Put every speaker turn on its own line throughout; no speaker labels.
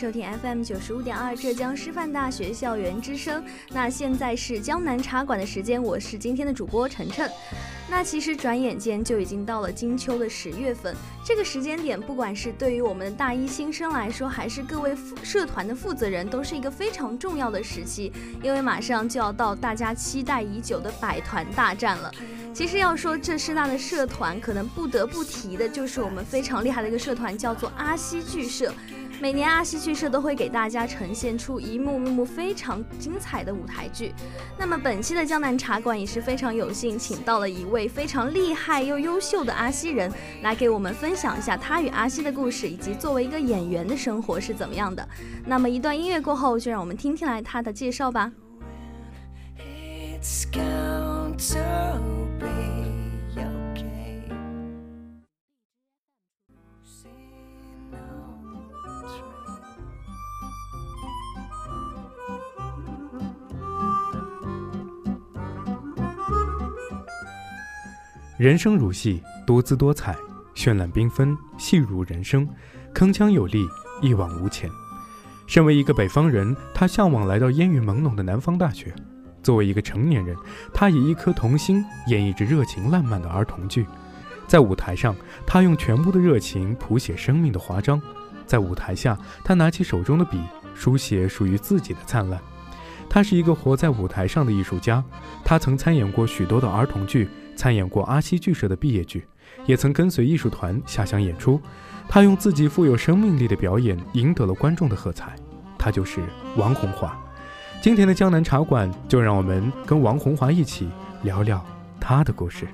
收听 FM 九十五点二浙江师范大学校园之声。那现在是江南茶馆的时间，我是今天的主播晨晨。那其实转眼间就已经到了金秋的十月份，这个时间点，不管是对于我们的大一新生来说，还是各位社团的负责人，都是一个非常重要的时期，因为马上就要到大家期待已久的百团大战了。其实要说这师大的社团，可能不得不提的就是我们非常厉害的一个社团，叫做阿西剧社。每年阿西剧社都会给大家呈现出一幕幕非常精彩的舞台剧。那么本期的江南茶馆也是非常有幸，请到了一位非常厉害又优秀的阿西人，来给我们分享一下他与阿西的故事，以及作为一个演员的生活是怎么样的。那么一段音乐过后，就让我们听听来他的介绍吧。
It's 人生如戏，多姿多彩，绚烂缤纷，戏如人生，铿锵有力，一往无前。身为一个北方人，他向往来到烟雨朦胧的南方大学。作为一个成年人，他以一颗童心演绎着热情烂漫的儿童剧。在舞台上，他用全部的热情谱写生命的华章；在舞台下，他拿起手中的笔，书写属于自己的灿烂。他是一个活在舞台上的艺术家。他曾参演过许多的儿童剧。参演过阿西剧社的毕业剧，也曾跟随艺术团下乡演出。他用自己富有生命力的表演赢得了观众的喝彩。他就是王红华。今天的江南茶馆，就让我们跟王红华一起聊聊他的故事。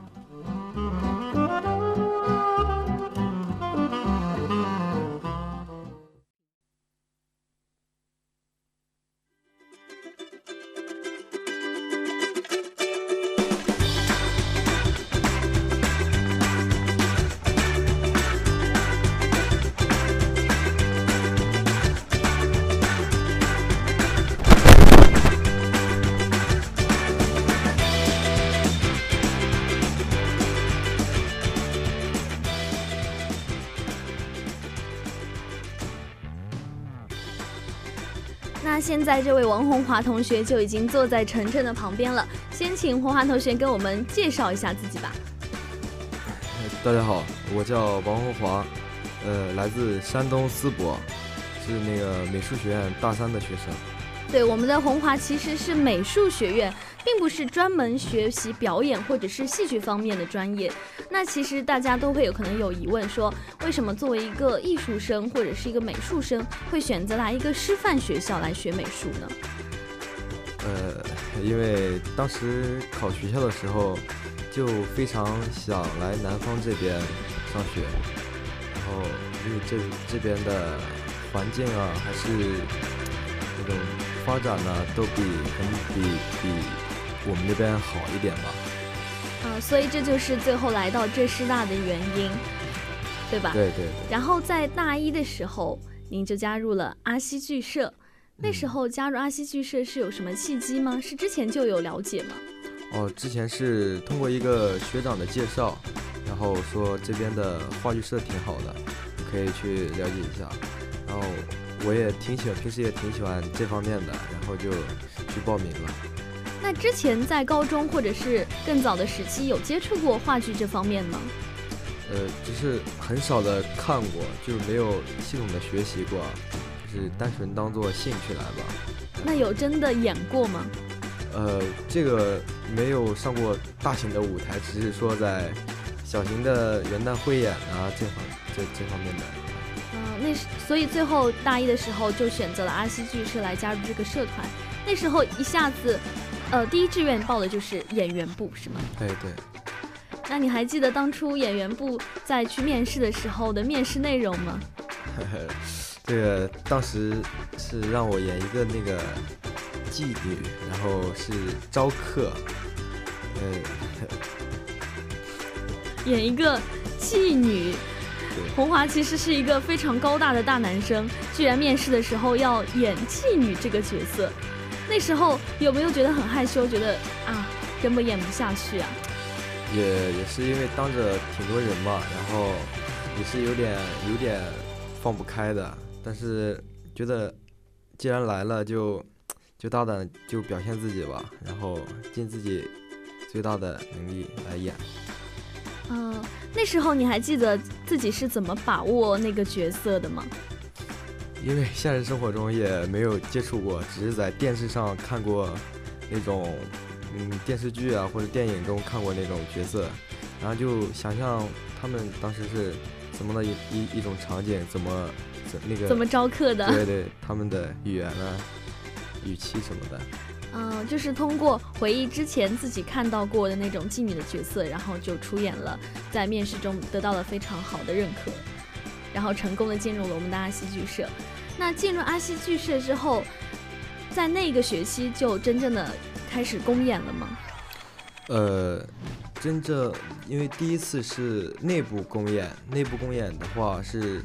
在这位王红华同学就已经坐在晨晨的旁边了，先请红华同学跟我们介绍一下自己吧。
大家好，我叫王红华，呃，来自山东淄博，是那个美术学院大三的学生。
对，我们的红华其实是美术学院。并不是专门学习表演或者是戏剧方面的专业。那其实大家都会有可能有疑问，说为什么作为一个艺术生或者是一个美术生，会选择来一个师范学校来学美术呢？
呃，因为当时考学校的时候，就非常想来南方这边上学，然后因为这这边的环境啊，还是那种发展呢，都比比比。我们那边好一点吧。
啊，所以这就是最后来到浙师大的原因，对吧？
对对对。
然后在大一的时候，您就加入了阿西剧社。那时候加入阿西剧社是有什么契机吗？是之前就有了解吗？
哦，之前是通过一个学长的介绍，然后说这边的话剧社挺好的，可以去了解一下。然后我也挺喜欢，平时也挺喜欢这方面的，然后就去报名了。
那之前在高中或者是更早的时期有接触过话剧这方面吗？
呃，只是很少的看过，就没有系统的学习过，就是单纯当做兴趣来吧。
那有真的演过吗？
呃，这个没有上过大型的舞台，只是说在小型的元旦汇演啊这方这这方面的。
嗯，那是所以最后大一的时候就选择了阿西剧社来加入这个社团。那时候一下子。呃，第一志愿报的就是演员部，是吗？
对对。
那你还记得当初演员部在去面试的时候的面试内容吗？
这个当时是让我演一个那个妓女，然后是招客，呃，
演一个妓女。红华其实是一个非常高大的大男生，居然面试的时候要演妓女这个角色。那时候有没有觉得很害羞？觉得啊，根本演不下去啊？
也也是因为当着挺多人嘛，然后也是有点有点放不开的。但是觉得既然来了，就就大胆就表现自己吧，然后尽自己最大的能力来演。
嗯，那时候你还记得自己是怎么把握那个角色的吗？
因为现实生活中也没有接触过，只是在电视上看过那种嗯电视剧啊或者电影中看过那种角色，然后就想象他们当时是怎么的一一一种场景，怎么怎那个
怎么招客的？
对对，他们的语言啊、语气什么的。
嗯，就是通过回忆之前自己看到过的那种妓女的角色，然后就出演了，在面试中得到了非常好的认可，然后成功的进入了我们的阿西剧社。那进入阿西剧社之后，在那个学期就真正的开始公演了吗？
呃，真正因为第一次是内部公演，内部公演的话是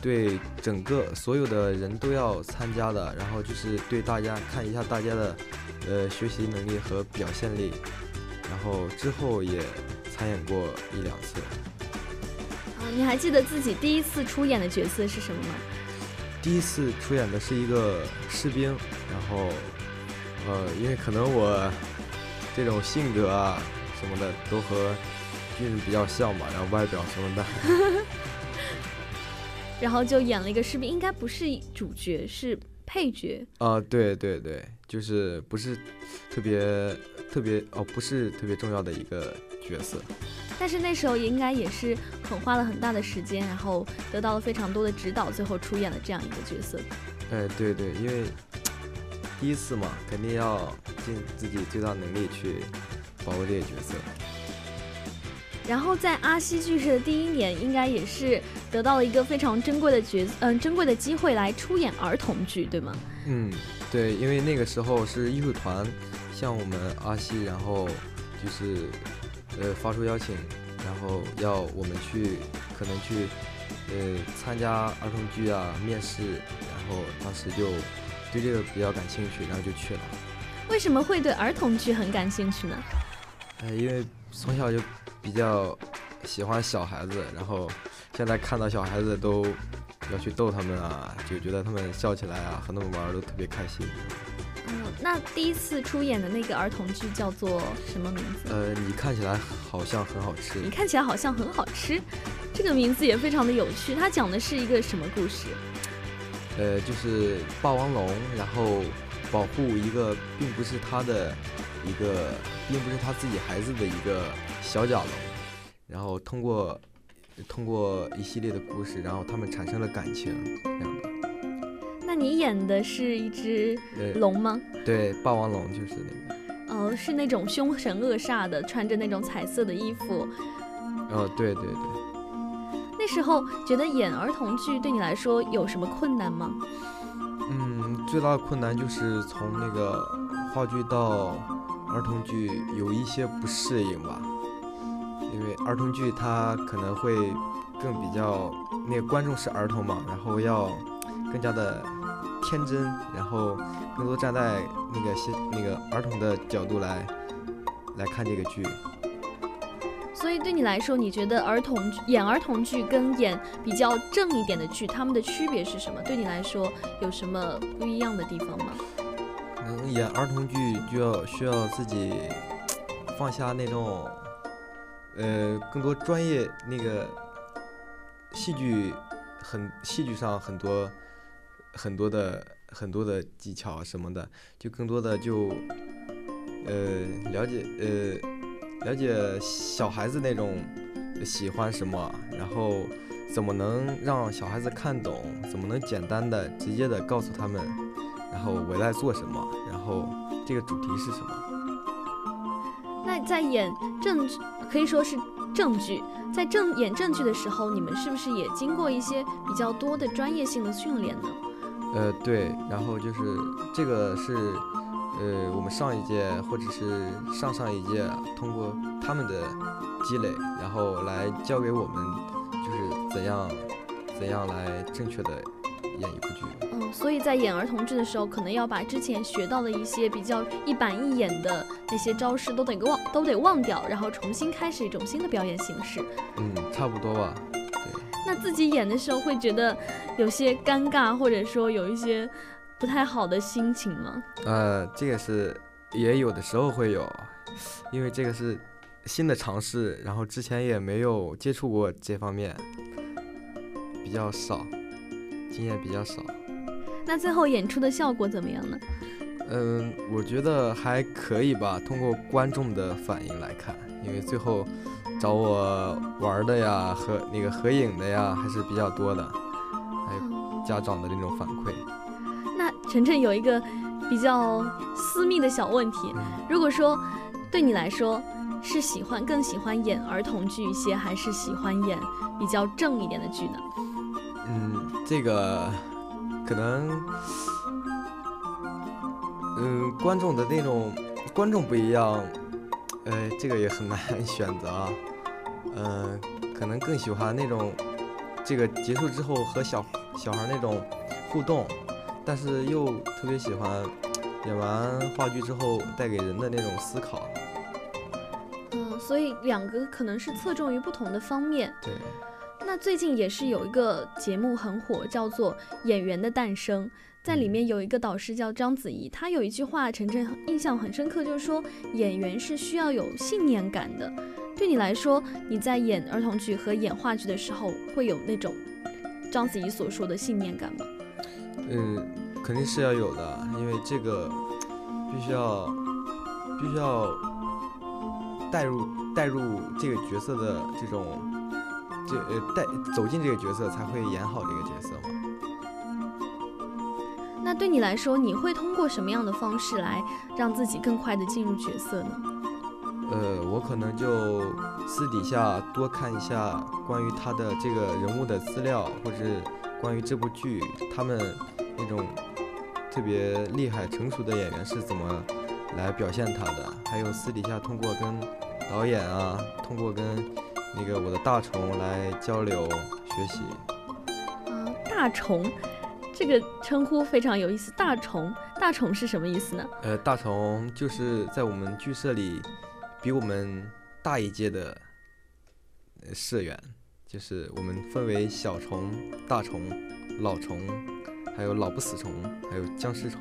对整个所有的人都要参加的，然后就是对大家看一下大家的呃学习能力和表现力，然后之后也参演过一两次。
啊，你还记得自己第一次出演的角色是什么吗？
第一次出演的是一个士兵，然后，呃，因为可能我这种性格啊什么的都和军人比较像吧，然后外表什么的，
然后就演了一个士兵，应该不是主角，是配角。
啊，对对对，就是不是特别特别哦，不是特别重要的一个角色。
但是那时候也应该也是很花了很大的时间，然后得到了非常多的指导，最后出演了这样一个角色。
哎，对对，因为第一次嘛，肯定要尽自己最大能力去把握这些角色。
然后在阿西剧社的第一年，应该也是得到了一个非常珍贵的角，嗯，珍贵的机会来出演儿童剧，对吗？
嗯，对，因为那个时候是艺术团向我们阿西，然后就是。呃，发出邀请，然后要我们去，可能去，呃，参加儿童剧啊，面试，然后当时就对这个比较感兴趣，然后就去了。
为什么会对儿童剧很感兴趣呢？
呃，因为从小就比较喜欢小孩子，然后现在看到小孩子都要去逗他们啊，就觉得他们笑起来啊，和他们玩都特别开心。
嗯，那第一次出演的那个儿童剧叫做什么名字？
呃，你看起来好像很好吃。
你看起来好像很好吃，这个名字也非常的有趣。它讲的是一个什么故事？
呃，就是霸王龙，然后保护一个并不是他的一个，并不是他自己孩子的一个小角龙，然后通过通过一系列的故事，然后他们产生了感情，这样的。
那你演的是一只龙吗？
对，霸王龙就是那个。
哦，是那种凶神恶煞的，穿着那种彩色的衣服。
哦，对对对。
那时候觉得演儿童剧对你来说有什么困难吗？
嗯，最大的困难就是从那个话剧到儿童剧有一些不适应吧。因为儿童剧它可能会更比较那个观众是儿童嘛，然后要更加的天真，然后更多站在那个些那个儿童的角度来来看这个剧。
所以对你来说，你觉得儿童演儿童剧跟演比较正一点的剧，他们的区别是什么？对你来说有什么不一样的地方吗？
能演儿童剧就要需要自己放下那种呃更多专业那个戏剧很戏剧上很多很多的很多的技巧什么的，就更多的就呃了解呃。了解小孩子那种喜欢什么，然后怎么能让小孩子看懂，怎么能简单的、直接的告诉他们，然后我在做什么，然后这个主题是什么？
那在演正剧，可以说是正剧，在正演正剧的时候，你们是不是也经过一些比较多的专业性的训练呢？
呃，对，然后就是这个是。呃，我们上一届或者是上上一届，通过他们的积累，然后来教给我们，就是怎样怎样来正确的演一部剧。
嗯，所以在演儿童剧的时候，可能要把之前学到的一些比较一板一眼的那些招式都得忘，都得忘掉，然后重新开始一种新的表演形式。
嗯，差不多吧。对。
那自己演的时候会觉得有些尴尬，或者说有一些。不太好的心情吗？
呃，这个是也有的时候会有，因为这个是新的尝试，然后之前也没有接触过这方面，比较少，经验比较少。
那最后演出的效果怎么样呢？
嗯，我觉得还可以吧。通过观众的反应来看，因为最后找我玩的呀和那个合影的呀还是比较多的，还有家长的那种反馈。
那晨晨有一个比较私密的小问题，如果说对你来说是喜欢更喜欢演儿童剧一些，还是喜欢演比较正一点的剧呢？
嗯，这个可能，嗯，观众的那种观众不一样，呃，这个也很难 选择啊。嗯，可能更喜欢那种这个结束之后和小小孩那种互动。但是又特别喜欢演完话剧之后带给人的那种思考。
嗯，所以两个可能是侧重于不同的方面。
对。
那最近也是有一个节目很火，叫做《演员的诞生》，在里面有一个导师叫章子怡，她有一句话，晨晨印象很深刻，就是说演员是需要有信念感的。对你来说，你在演儿童剧和演话剧的时候，会有那种章子怡所说的信念感吗？
嗯，肯定是要有的，因为这个必须要必须要带入带入这个角色的这种这呃带走进这个角色才会演好这个角色嘛。
那对你来说，你会通过什么样的方式来让自己更快的进入角色呢？
呃，我可能就私底下多看一下关于他的这个人物的资料，或者关于这部剧他们。那种特别厉害、成熟的演员是怎么来表现他的？还有私底下通过跟导演啊，通过跟那个我的大虫来交流学习。
啊，大虫这个称呼非常有意思。大虫，大虫是什么意思呢？
呃，大虫就是在我们剧社里比我们大一届的社员，就是我们分为小虫、大虫、老虫。还有老不死虫，还有僵尸虫。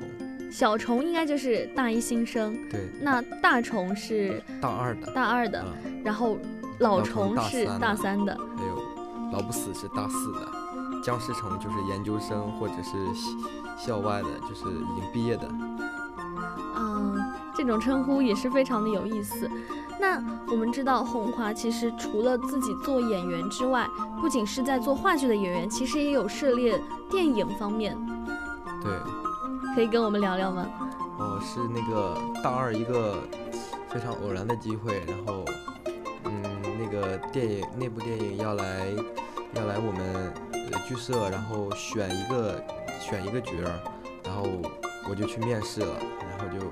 小虫应该就是大一新生，
对。
那大虫是
大二的，
大二的。然后老虫是大三的。
还有老不死是大四的，僵尸虫就是研究生或者是校外的，就是已经毕业的。
嗯，这种称呼也是非常的有意思。那我们知道，红华其实除了自己做演员之外，不仅是在做话剧的演员，其实也有涉猎电影方面。
对，
可以跟我们聊聊吗？
哦，是那个大二一个非常偶然的机会，然后，嗯，那个电影那部电影要来要来我们剧社，然后选一个选一个角儿，然后我就去面试了，然后就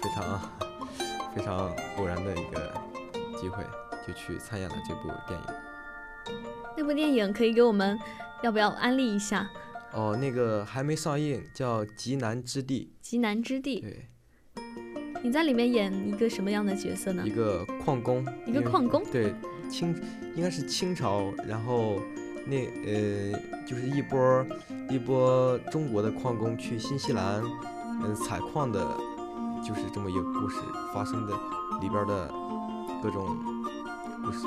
非常。非常偶然的一个机会，就就去参演了这部电影。
那部电影可以给我们要不要安利一下？
哦，那个还没上映，叫《极南之地
极南之》。地，
对，
你在里面演一个什么样的角色呢
一？个矿工，
一个矿工。
对，清应该是清朝，然后那呃就是一波一波中国的矿工去新西兰嗯采矿的，就是这么一个故事发生的里边的各种故事。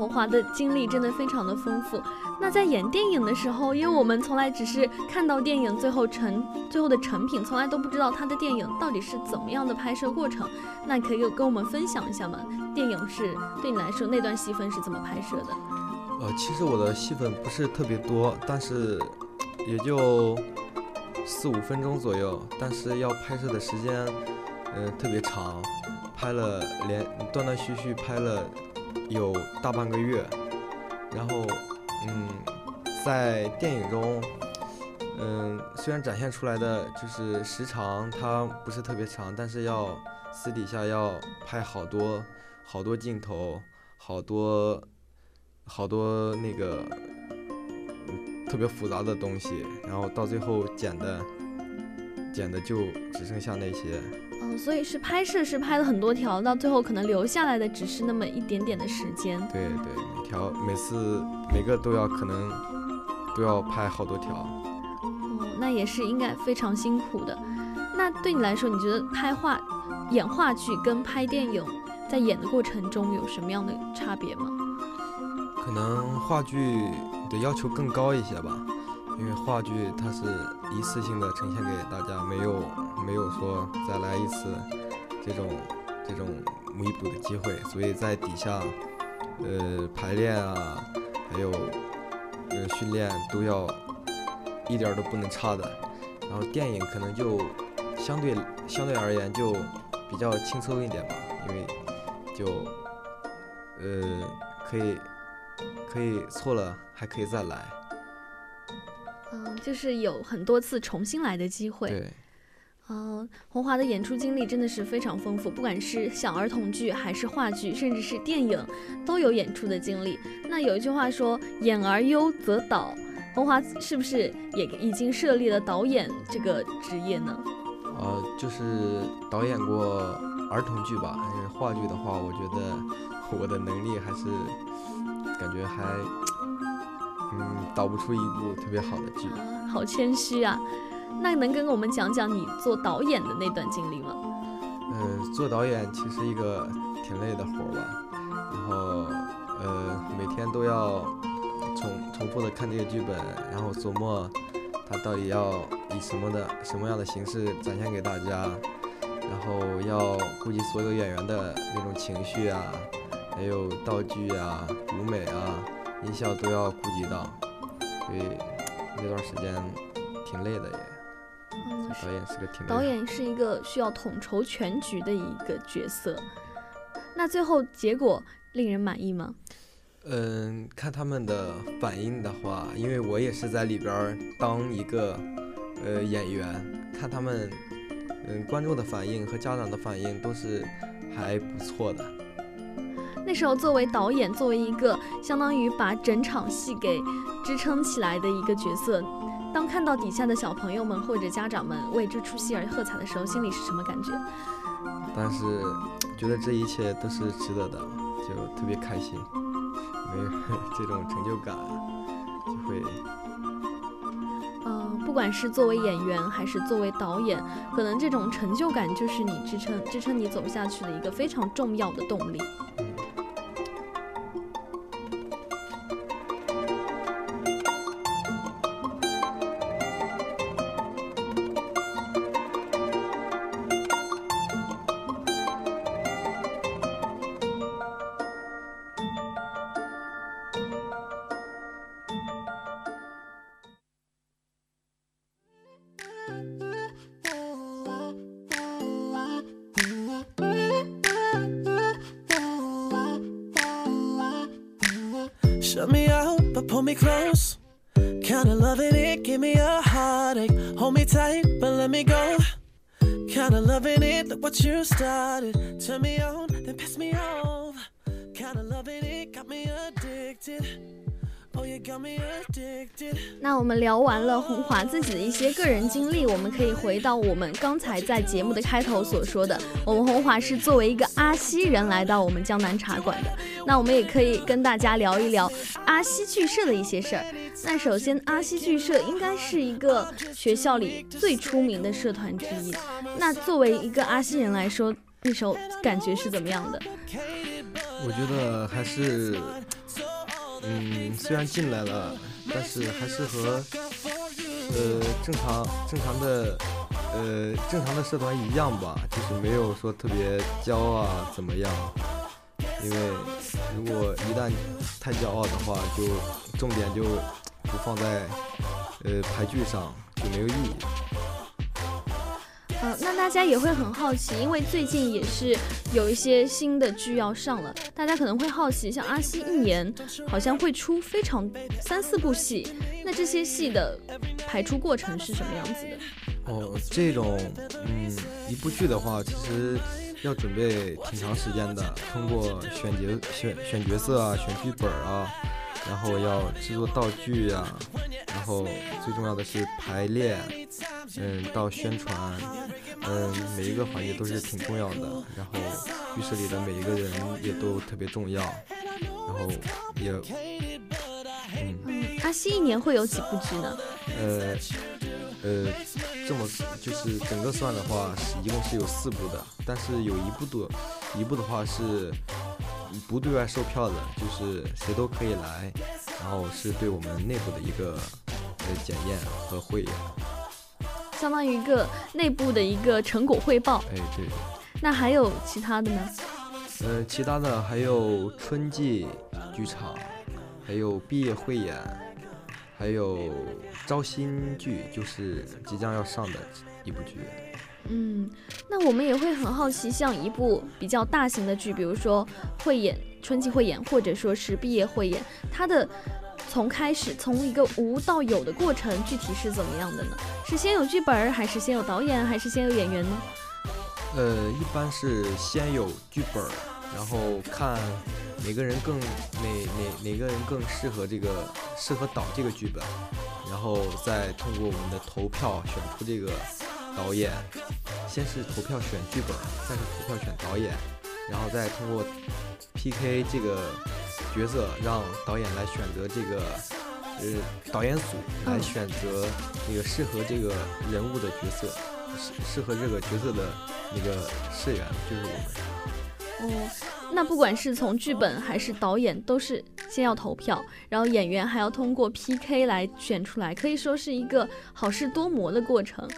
哇，红华的经历真的非常的丰富。那在演电影的时候，因为我们从来只是看到电影最后成最后的成品，从来都不知道他的电影到底是怎么样的拍摄过程。那可以跟我们分享一下吗？电影是对你来说那段戏份是怎么拍摄的？
呃，其实我的戏份不是特别多，但是也就四五分钟左右，但是要拍摄的时间，呃，特别长，拍了连断断续续拍了有大半个月，然后，嗯，在电影中，嗯，虽然展现出来的就是时长它不是特别长，但是要私底下要拍好多好多镜头，好多好多那个特别复杂的东西，然后到最后剪的剪的就只剩下那些。
哦，所以是拍摄是拍了很多条，到最后可能留下来的只是那么一点点的时间。
对对，每条每次每个都要可能都要拍好多条。
哦，那也是应该非常辛苦的。那对你来说，你觉得拍话演话剧跟拍电影在演的过程中有什么样的差别吗？
可能话剧的要求更高一些吧，因为话剧它是一次性的呈现给大家，没有没有说再来一次这种这种弥补的机会，所以在底下呃排练啊，还有呃训练都要一点都不能差的。然后电影可能就相对相对而言就比较轻松一点吧，因为就呃可以可以错了还可以再来。
嗯，就是有很多次重新来的机会。
对，
嗯，红华的演出经历真的是非常丰富，不管是小儿童剧还是话剧，甚至是电影，都有演出的经历。那有一句话说“演而优则导”，红华是不是也已经设立了导演这个职业呢？
呃，就是导演过儿童剧吧，还是话剧的话，我觉得 我的能力还是感觉还嗯导不出一部特别好的剧。
啊，好谦虚啊。那能跟我们讲讲你做导演的那段经历吗？
嗯，做导演其实一个挺累的活儿吧，然后呃每天都要重重复的看这个剧本，然后琢磨它到底要以什么的什么样的形式展现给大家，然后要顾及所有演员的那种情绪啊，还有道具啊、舞美啊、音效都要顾及到，所以那段时间挺累的也。
嗯，
导演是个挺
导演是一个需要统筹全局的一个角色。那最后结果令人满意吗？
嗯，看他们的反应的话，因为我也是在里边儿当一个呃演员，看他们嗯观众的反应和家长的反应都是还不错的。
那时候作为导演，作为一个相当于把整场戏给支撑起来的一个角色，当看到底下的小朋友们或者家长们为这出戏而喝彩的时候，心里是什么感觉？
但是觉得这一切都是值得的，就特别开心，没有 这种成就感，就会
嗯，不管是作为演员还是作为导演，可能这种成就感就是你支撑支撑你走下去的一个非常重要的动力。
Started. Turn me on, then piss me off. Kinda loving it, got me addicted.
那我们聊完了红华自己的一些个人经历，我们可以回到我们刚才在节目的开头所说的，我们红华是作为一个阿西人来到我们江南茶馆的。那我们也可以跟大家聊一聊阿西剧社的一些事儿。那首先，阿西剧社应该是一个学校里最出名的社团之一。那作为一个阿西人来说，那时候感觉是怎么样的？
我觉得还是，嗯，虽然进来了，但是还是和呃正常正常的呃正常的社团一样吧，就是没有说特别骄啊怎么样。因为如果一旦太骄傲的话，就重点就不放在呃排剧上，就没有意义。
呃，那大家也会很好奇，因为最近也是有一些新的剧要上了，大家可能会好奇，像阿西一年好像会出非常三四部戏，那这些戏的排出过程是什么样子的？
哦，这种嗯一部剧的话，其实要准备挺长时间的，通过选角选选角色啊，选剧本啊，然后要制作道具呀、然后最重要的是排练，嗯，到宣传，嗯，每一个环节都是挺重要的。然后浴室里的每一个人也都特别重要，然后也，嗯，
嗯，阿西一年会有几部剧呢？
呃，呃，这么就是整个算的话，是一共是有四部的，但是有一部的，一部的话是不对外售票的，就是谁都可以来，然后是对我们内部的一个呃检验和汇演。
相当于一个内部的一个成果汇报。
哎，对。
那还有其他的呢？
呃，其他的还有春季剧场，还有毕业汇演，还有招新剧，就是即将要上的一部剧。
嗯，那我们也会很好奇，像一部比较大型的剧，比如说汇演、春季汇演，或者说是毕业汇演，它的从开始从一个无到有的过程，具体是怎么样的呢？是先有剧本，还是先有导演，还是先有演员呢？
呃，一般是先有剧本，然后看哪个人更哪哪哪个人更适合这个适合导这个剧本，然后再通过我们的投票选出这个导演。先是投票选剧本，再是投票选导演，然后再通过 PK 这个角色，让导演来选择这个呃导演组来
嗯
选择那个适合这个人物的角色，适适合这个角色的那个饰演就是我们。
哦，那不管是从剧本还是导演，都是先要投票，然后演员还要通过 PK 来选出来，可以说是一个好事多磨的过程。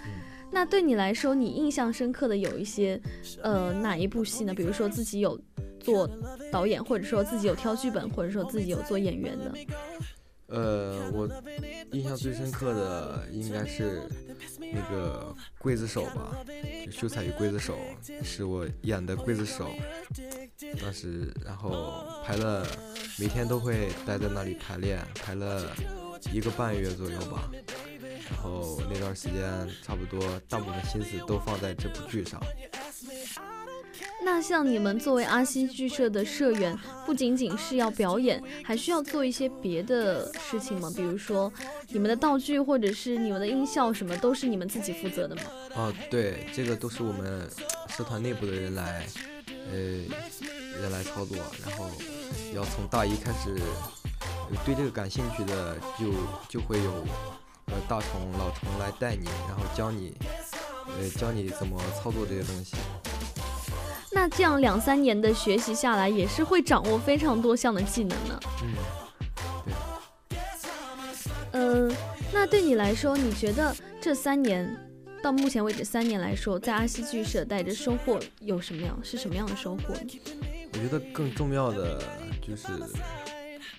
那对你来说，你印象深刻的有一些，呃，哪一部戏呢？比如说自己有做导演，或者说自己有挑剧本，或者说自己有做演员的。
呃，我印象最深刻的应该是那个刽子手吧，就秀才与刽子手，是我演的刽子手。当时，然后排了，每天都会待在那里排练，排了一个半月左右吧。然后那段时间，差不多大部分心思都放在这部剧上。
那像你们作为阿西剧社的社员，不仅仅是要表演，还需要做一些别的事情吗？比如说你们的道具或者是你们的音效什么，都是你们自己负责的吗？
哦，对，这个都是我们社团内部的人来，呃，人来操作，然后要从大一开始，对这个感兴趣的就就会有呃大虫、老虫来带你，然后教你，呃教你怎么操作这些东西。
那这样两三年的学习下来，也是会掌握非常多项的技能呢。
嗯，对
嗯、那对你来说，你觉得这三年到目前为止三年来说，在阿西剧社带着收获有什么样？是什么样的收获呢？
我觉得更重要的就是，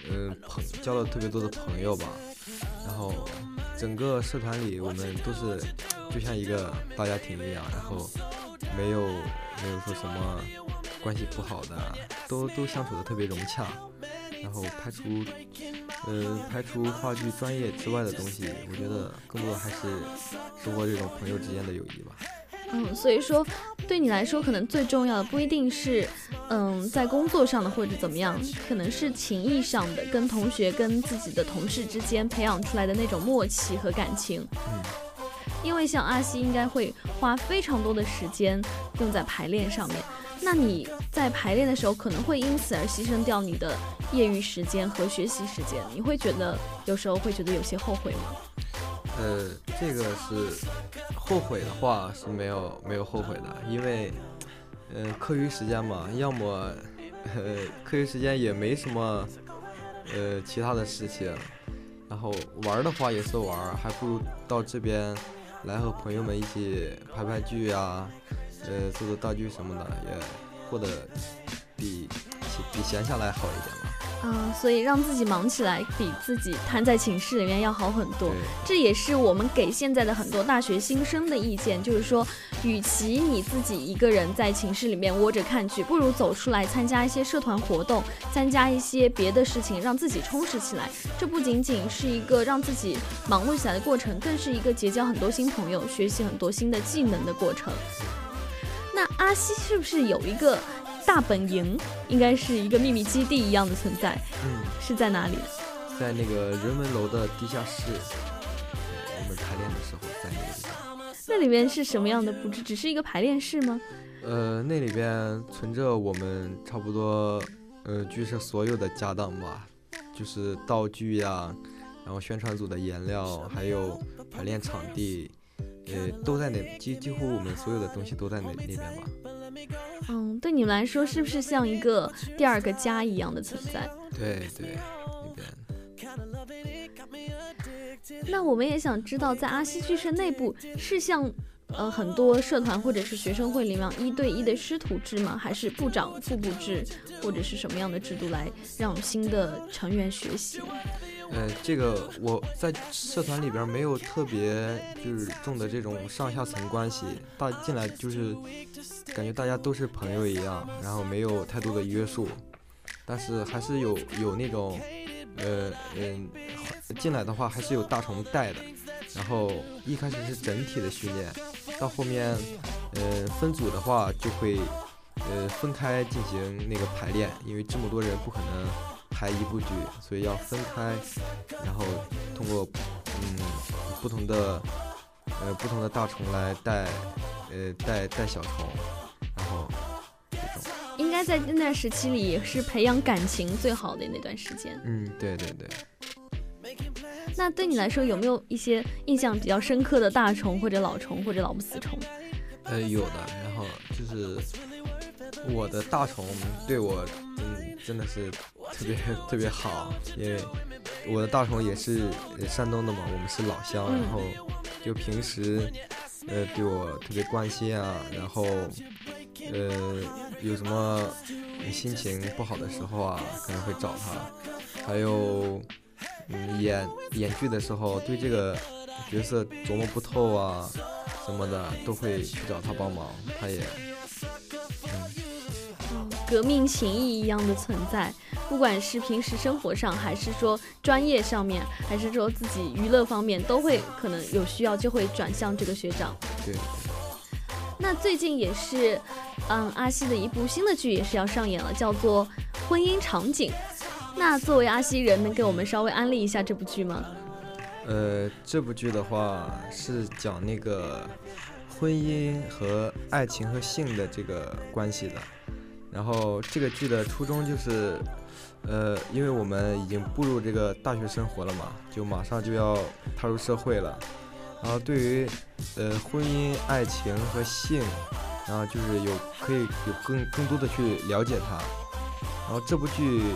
嗯、朋交了特别多的朋友吧，然后整个社团里我们都是就像一个大家庭一样，然后没有没有说什么关系不好的，都都相处的特别融洽，然后排除呃排除话剧专业之外的东西，我觉得更多的还是生活这种朋友之间的友谊吧。
嗯，所以说对你来说，可能最重要的不一定是，嗯，在工作上的或者怎么样，可能是情谊上的，跟同学、跟自己的同事之间培养出来的那种默契和感情。
嗯，
因为像阿西应该会花非常多的时间用在排练上面，那你在排练的时候可能会因此而牺牲掉你的业余时间和学习时间，你会觉得有时候会觉得有些后悔吗？
呃，这个是后悔的话是没有没有后悔的，因为，呃，课余时间嘛，要么，呃，课余时间也没什么，呃，其他的事情，然后玩的话也是玩，还不如到这边来和朋友们一起拍拍剧啊，呃，做做道具什么的，也过得比比闲下来好一点吧。
嗯，所以让自己忙起来比自己瘫在寝室里面要好很多。这也是我们给现在的很多大学新生的意见，就是说，与其你自己一个人在寝室里面窝着看剧，不如走出来参加一些社团活动，参加一些别的事情，让自己充实起来。这不仅仅是一个让自己忙碌起来的过程，更是一个结交很多新朋友、学习很多新的技能的过程。那阿西是不是有一个？大本营应该是一个秘密基地一样的存在，
嗯，
是在哪里？
在那个人文楼的地下室，我们排练的时候在那个地方。
那里面是什么样的布置？只是一个排练室吗？
呃，那里边存着我们差不多，呃，剧社所有的家当吧，就是道具呀，然后宣传组的颜料，还有排练场地，呃，都在那，几几乎我们所有的东西都在那那边吧。
嗯，对你们来说是不是像一个第二个家一样的存在？
对对，那边。
那我们也想知道，在阿西剧社内部是像呃很多社团或者是学生会里面一对一的师徒制吗？还是部长副部制，或者是什么样的制度来让新的成员学习？
呃，这个我在社团里边没有特别就是重的这种上下层关系，大进来就是感觉大家都是朋友一样，然后没有太多的约束，但是还是有有那种，呃嗯，进来的话还是有大虫带的，然后一开始是整体的训练，到后面，呃分组的话就会，呃分开进行那个排练，因为这么多人不可能。拍一部剧，所以要分开，然后通过嗯不同的呃不同的大虫来带呃带带小虫，然后这种
应该在那段时期里是培养感情最好的那段时间。
嗯，对对对。
那对你来说有没有一些印象比较深刻的大虫或者老虫或者老不死虫？
呃，有的，然后就是我的大虫对我嗯真的是。特别特别好，因为我的大同也是山东的嘛，我们是老乡，然后就平时呃对我特别关心啊，然后呃有什么心情不好的时候啊，可能会找他，还有嗯演演剧的时候对这个角色琢磨不透啊什么的，都会去找他帮忙，他也
嗯革命情谊一样的存在。不管是平时生活上，还是说专业上面，还是说自己娱乐方面，都会可能有需要就会转向这个学长。
对。
那最近也是，嗯，阿西的一部新的剧也是要上演了，叫做《婚姻场景》。那作为阿西人，能给我们稍微安利一下这部剧吗？
呃，这部剧的话是讲那个婚姻和爱情和性的这个关系的。然后这个剧的初衷就是。呃，因为我们已经步入这个大学生活了嘛，就马上就要踏入社会了。然后对于呃婚姻、爱情和性，然后就是有可以有更更多的去了解它。然后这部剧，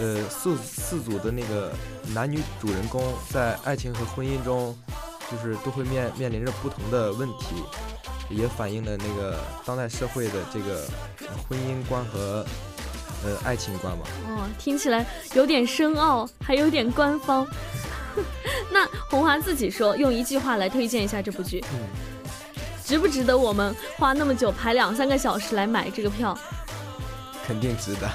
呃四四组的那个男女主人公在爱情和婚姻中，就是都会面面临着不同的问题，也反映了那个当代社会的这个婚姻观和。呃，爱情观嘛，
哦，听起来有点深奥，还有点官方。那红华自己说，用一句话来推荐一下这部剧，嗯值不值得我们花那么久排两三个小时来买这个票？
肯定值得。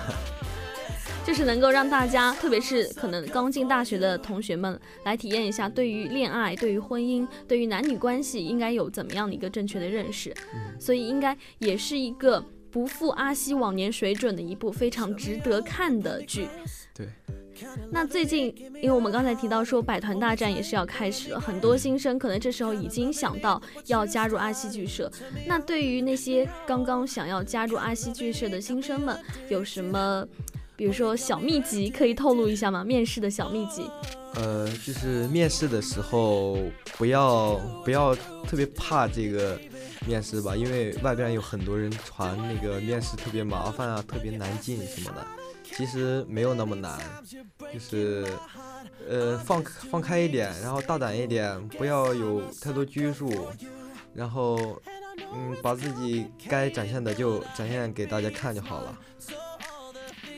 就是能够让大家，特别是可能刚进大学的同学们，来体验一下对于恋爱、对于婚姻、对于男女关系应该有怎么样的一个正确的认识。所以应该也是一个不负阿西往年水准的一部非常值得看的剧。
对。
那最近，因为我们刚才提到说百团大战也是要开始了，很多新生可能这时候已经想到要加入阿西剧社。那对于那些刚刚想要加入阿西剧社的新生们，有什么，比如说小秘籍可以透露一下吗？面试的小秘籍？
呃，就是面试的时候不要不要特别怕这个面试吧，因为外边有很多人传那个面试特别麻烦啊，特别难进什么的。其实没有那么难，就是，呃，放放开一点，然后大胆一点，不要有太多拘束，然后，嗯，把自己该展现的就展现给大家看就好了。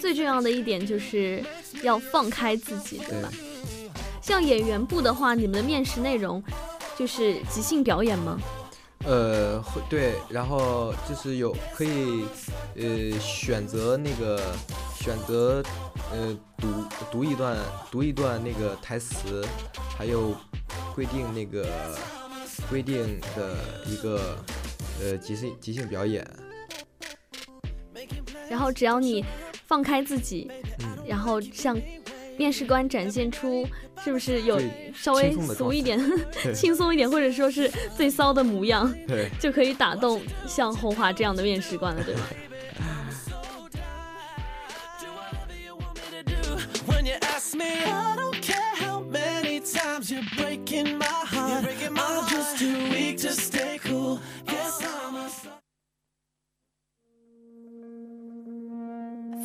最重要的一点就是要放开自己，对吧？像演员部的话，你们的面试内容就是即兴表演吗？
呃，会对，然后就是有可以，呃，选择那个选择，呃，读读一段读一段那个台词，还有规定那个规定的一个呃即兴即兴表演。
然后只要你放开自己，
嗯，
然后向面试官展现出。是不是有稍微俗一点、轻松一点，或者说是最骚的模样，就可以打动像红华这样的面试官了，对吧？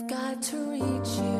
got to reach you.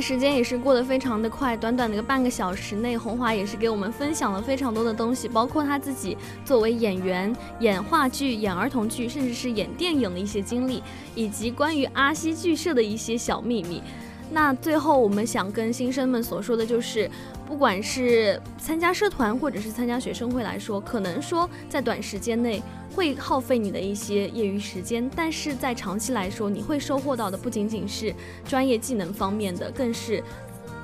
时间也是过得非常的快，短短的个半个小时内，红华也是给我们分享了非常多的东西，包括他自己作为演员演话剧、演儿童剧，甚至是演电影的一些经历，以及关于阿西剧社的一些小秘密。那最后我们想跟新生们所说的就是，不管是参加社团或者是参加学生会来说，可能说在短时间内。会耗费你的一些业余时间，但是在长期来说，你会收获到的不仅仅是专业技能方面的，更是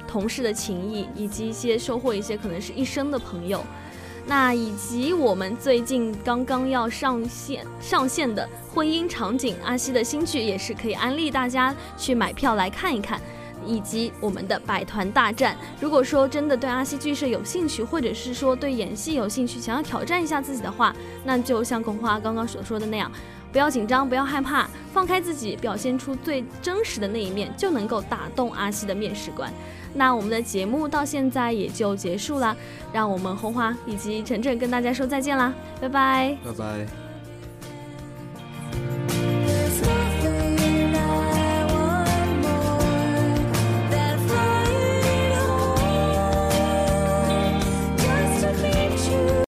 同事的情谊，以及一些收获一些可能是一生的朋友。那以及我们最近刚刚要上线上线的婚姻场景阿西的新剧，也是可以安利大家去买票来看一看。以及我们的百团大战。如果说真的对阿西剧社有兴趣，或者是说对演戏有兴趣，想要挑战一下自己的话，那就像孔花刚刚所说的那样，不要紧张，不要害怕，放开自己，表现出最真实的那一面，就能够打动阿西的面试官。那我们的节目到现在也就结束了，让我们红花以及晨晨跟大家说再见啦，拜拜，
拜拜。